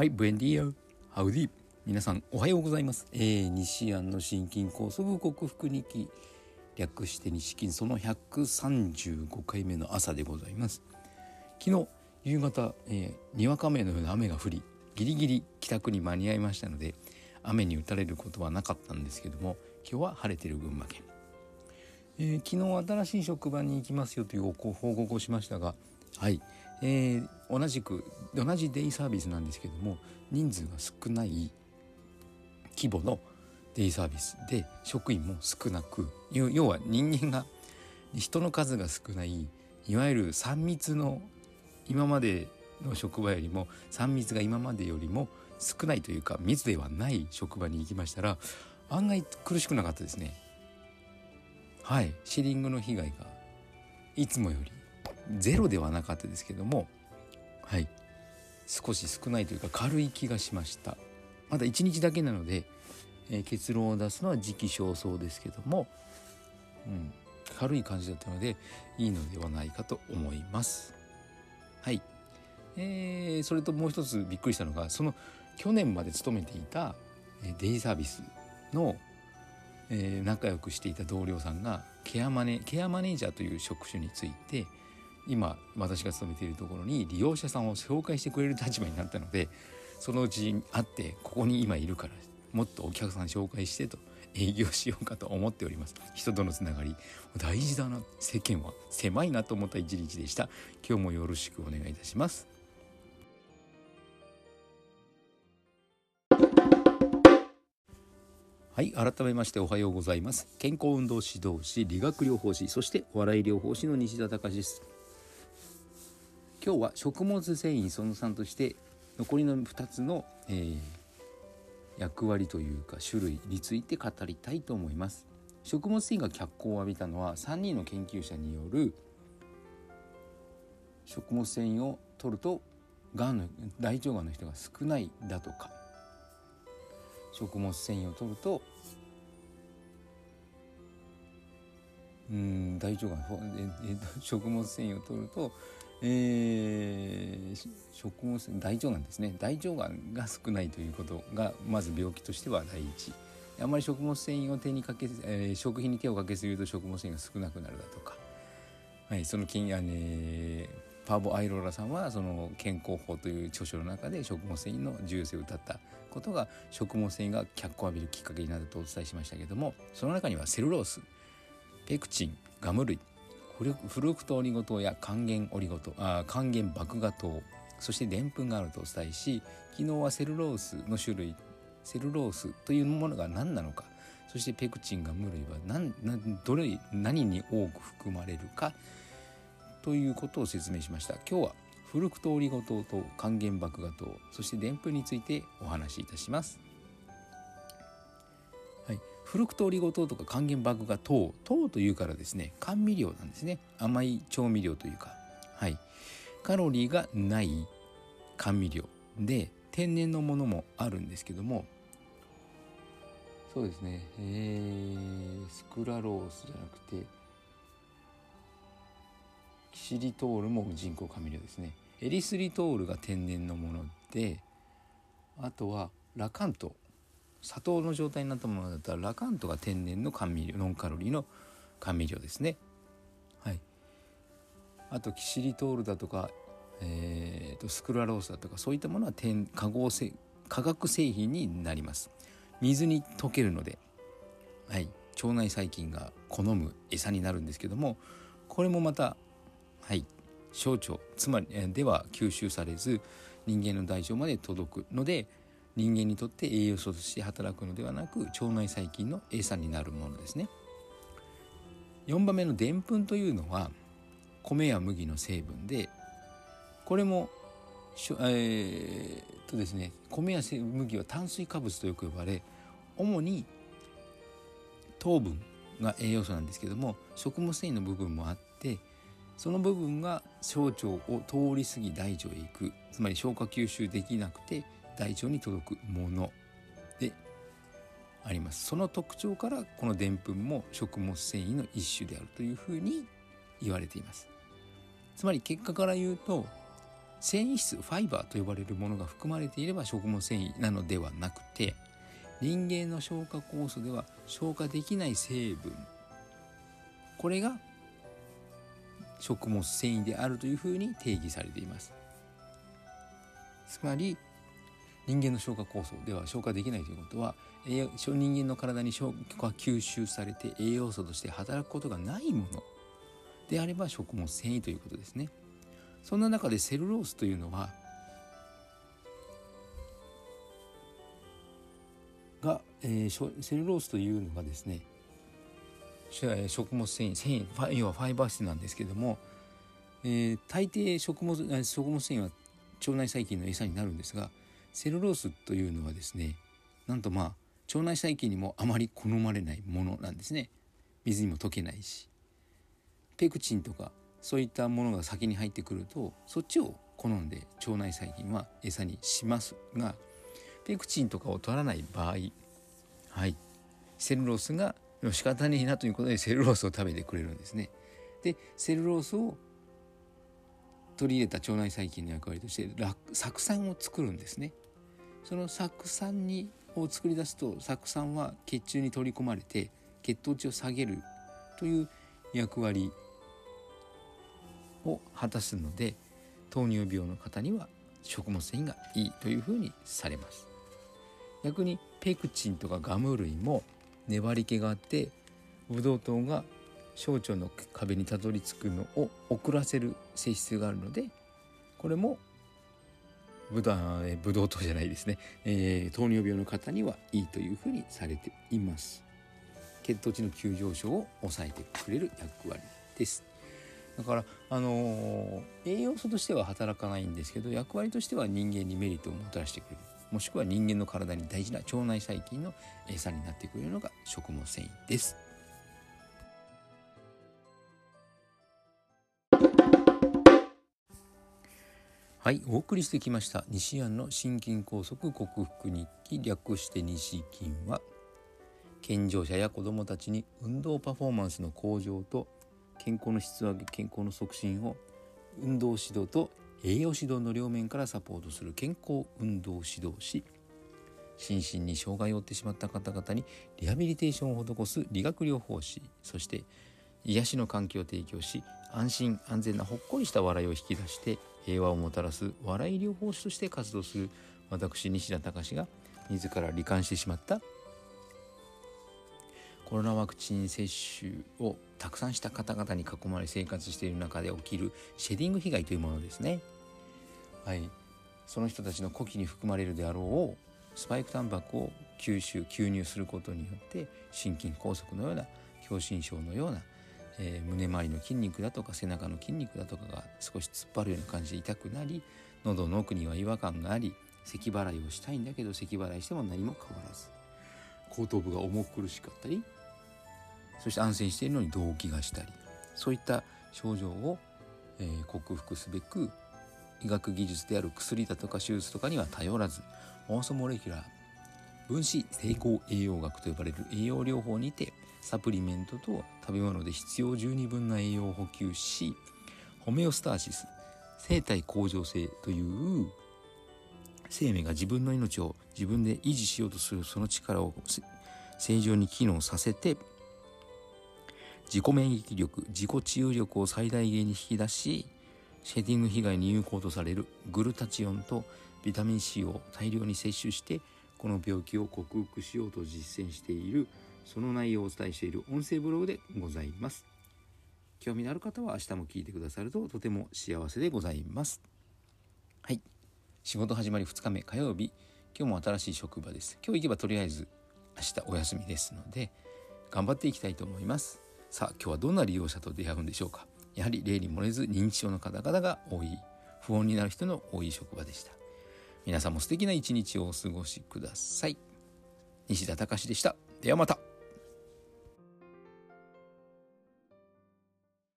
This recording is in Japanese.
はい、ブエンディア、ハウディ。皆さん、おはようございます。えー、西安の心筋梗塞克服日記、略して西金その135回目の朝でございます。昨日、夕方、えー、にわか雨のような雨が降り、ギリギリ帰宅に間に合いましたので、雨に打たれることはなかったんですけども、今日は晴れてる群馬県。えー、昨日新しい職場に行きますよというご報告をしましたが、はい、えー、同じく同じデイサービスなんですけども人数が少ない規模のデイサービスで職員も少なく要は人間が人の数が少ないいわゆる3密の今までの職場よりも3密が今までよりも少ないというか密ではない職場に行きましたら案外苦しくなかったですね。はい。シリングの被害がいつもよりゼロではなかったですけどもはい。少し少ないというか軽い気がしました。まだ1日だけなので、えー、結論を出すのは時期尚早ですけども、うん、軽い感じだったのでいいのではないかと思います。はい。えー、それともう一つびっくりしたのがその去年まで勤めていたデイサービスの、えー、仲良くしていた同僚さんがケアマネケアマネージャーという職種について今私が勤めているところに利用者さんを紹介してくれる立場になったのでそのうちに会ってここに今いるからもっとお客さん紹介してと営業しようかと思っております。人とのつながり大事だな世間は狭いなと思った一日でした。今日もよろしくお願いいたします。はい改めましておはようございます。健康運動指導士理学療法士そしてお笑い療法士の西田隆です。今日は食物繊維その3として残りの2つの、えー、役割というか種類について語りたいと思います。食物繊維が脚光を浴びたのは3人の研究者による食物繊維を取るとがんの大腸がんの人が少ないだとか。食物繊維を取るとうん大腸がん食物繊維を取るとえー、食物繊維大腸がんですね。大腸がんが少ないということがまず病気としては第一。あまり食物繊維を手にかけ、えー、食品に手をかけすぎると食物繊維が少なくなるだとか、はい、その金あねパーボ・アイローラさんはその健康法という著書の中で食物繊維の重要性を謳ったことが食物繊維が脚光を浴びるきっかけになるとお伝えしましたけれどもその中にはセルロースペクチンガム類。フルクトオリゴ糖や還元オリゴ糖あ還元麦芽糖。そしてでんぷんがあるとお伝えし昨日はセルロースの種類セルロースというものが何なのか。そしてペクチンが無類は何どれ何に多く含まれるか。ということを説明しました。今日はフルクトオリゴ糖と還元麦芽糖そしてでんぷんについてお話しいたします。フルクトオリゴ糖とか還元麦芽糖。糖というからですね甘味料なんですね。甘い調味料というか。はい。カロリーがない甘味料。で天然のものもあるんですけども。そうですね。えー、スクラロースじゃなくてキシリトールも人工甘味料ですね。エリスリトールが天然のものであとはラカント。砂糖の状態になったものだったらラカントが天然の甘味料ノンカロリーの甘味料ですね。はい、あとキシリトールだとか、えーと、スクラロースだとかそういったものは天化合成化学製品になります。水に溶けるので、はい、腸内細菌が好む餌になるんですけどもこれもまた、はい、小腸つまりでは吸収されず人間の大腸まで届くので人間にとって栄養素として働くのではなく腸内細菌の餌になるものですね。4番目のでんぷんというのは米や麦の成分でこれもえー、とですね米や麦は炭水化物とよく呼ばれ主に糖分が栄養素なんですけども食物繊維の部分もあってその部分が小腸を通り過ぎ大腸へ行くつまり消化吸収できなくて大腸に届くものであります。その特徴からこのでんぷんも食物繊維の一種であるというふうに言われています。つまり結果から言うと繊維質ファイバーと呼ばれるものが含まれていれば食物繊維なのではなくて人間の消化酵素では消化できない成分これが食物繊維であるというふうに定義されています。つまり人間の消化酵素では消化できないということは人間の体に消化吸収されて栄養素として働くことがないものであれば食物繊維ということですね。そんな中でセルロースというのはが、えー、セルロースというのがですね食物繊維繊維要はファイバー質なんですけども、えー、大抵食物食物繊維は腸内細菌の餌になるんですがセルロースというのはですねなんとまあ腸内細菌にもあまり好まれないものなんですね水にも溶けないしペクチンとかそういったものが先に入ってくるとそっちを好んで腸内細菌は餌にしますがペクチンとかを取らない場合はいセルロースが仕方ねえなということでセルロースを食べてくれるんですね。でセルロースを取り入れた腸内細菌の役割として酢酸を作るんですね。その酢酸にを作り出すと酢酸は血中に取り込まれて血糖値を下げるという役割を果たすので糖尿病の方には食物繊維がいいというふうにされます。逆にペクチンとかガム類も粘り気があってブドウ糖が小腸の壁にたどり着くのを遅らせる性質があるのでこれもブドブドウ糖じゃないですね、えー、糖尿病の方にはいいというふうにされています。血糖値の急上昇を抑えてくれる役割です。だからあのー、栄養素としては働かないんですけど役割としては人間にメリットをもたらしてくれる。もしくは人間の体に大事な腸内細菌の餌になってくれるのが食物繊維です。はいお送りしてきました。西安の心筋梗塞克服日記。略して西筋は健常者や子どもたちに運動パフォーマンスの向上と健康の質を上げ健康の促進を運動指導と栄養指導の両面からサポートする健康運動指導士。心身に障害を負ってしまった方々にリハビリテーションを施す理学療法士。そして癒しの環境を提供し安心安全なほっこりした笑いを引き出して平和をもたらす笑い療法士として活動する私西田隆が自ら罹患してしまったコロナワクチン接種をたくさんした方々に囲まれ生活している中で起きるシェディング被害というものですね。はい、その人たちの呼気に含まれるであろうスパイクタンパクを吸収吸入することによって心筋梗塞のような狭心症のようなえー、胸周りの筋肉だとか背中の筋肉だとかが少し突っ張るような感じで痛くなり喉の奥には違和感があり咳払いをしたいんだけど咳払いしても何も変わらず。後頭部が重苦しかったりそして安静しているのに動悸がしたりそういった症状を、えー、克服すべく医学技術である薬だとか手術とかには頼らずオーソモレキュラー分子成功栄養学と呼ばれる栄養療法にてサプリメントと食べ物で必要十二分な栄養を補給しホメオスターシス生体向上性という生命が自分の命を自分で維持しようとするその力を正常に機能させて自己免疫力自己治癒力を最大限に引き出しシェディング被害に有効とされるグルタチオンとビタミン C を大量に摂取してこの病気を克服しようと実践しているその内容をお伝えしている音声ブログでございます。興味のある方は明日も聞いてくださるととても幸せでございます。はい。仕事始まり2日目火曜日。今日も新しい職場です。今日行けばとりあえず明日お休みですので頑張っていきたいと思います。さあ今日はどんな利用者と出会うんでしょうか。やはり例に漏れず認知症の方々が多い不穏になる人の多い職場でした。皆さんも素敵な一日をお過ごしください。西田隆でした。ではまた。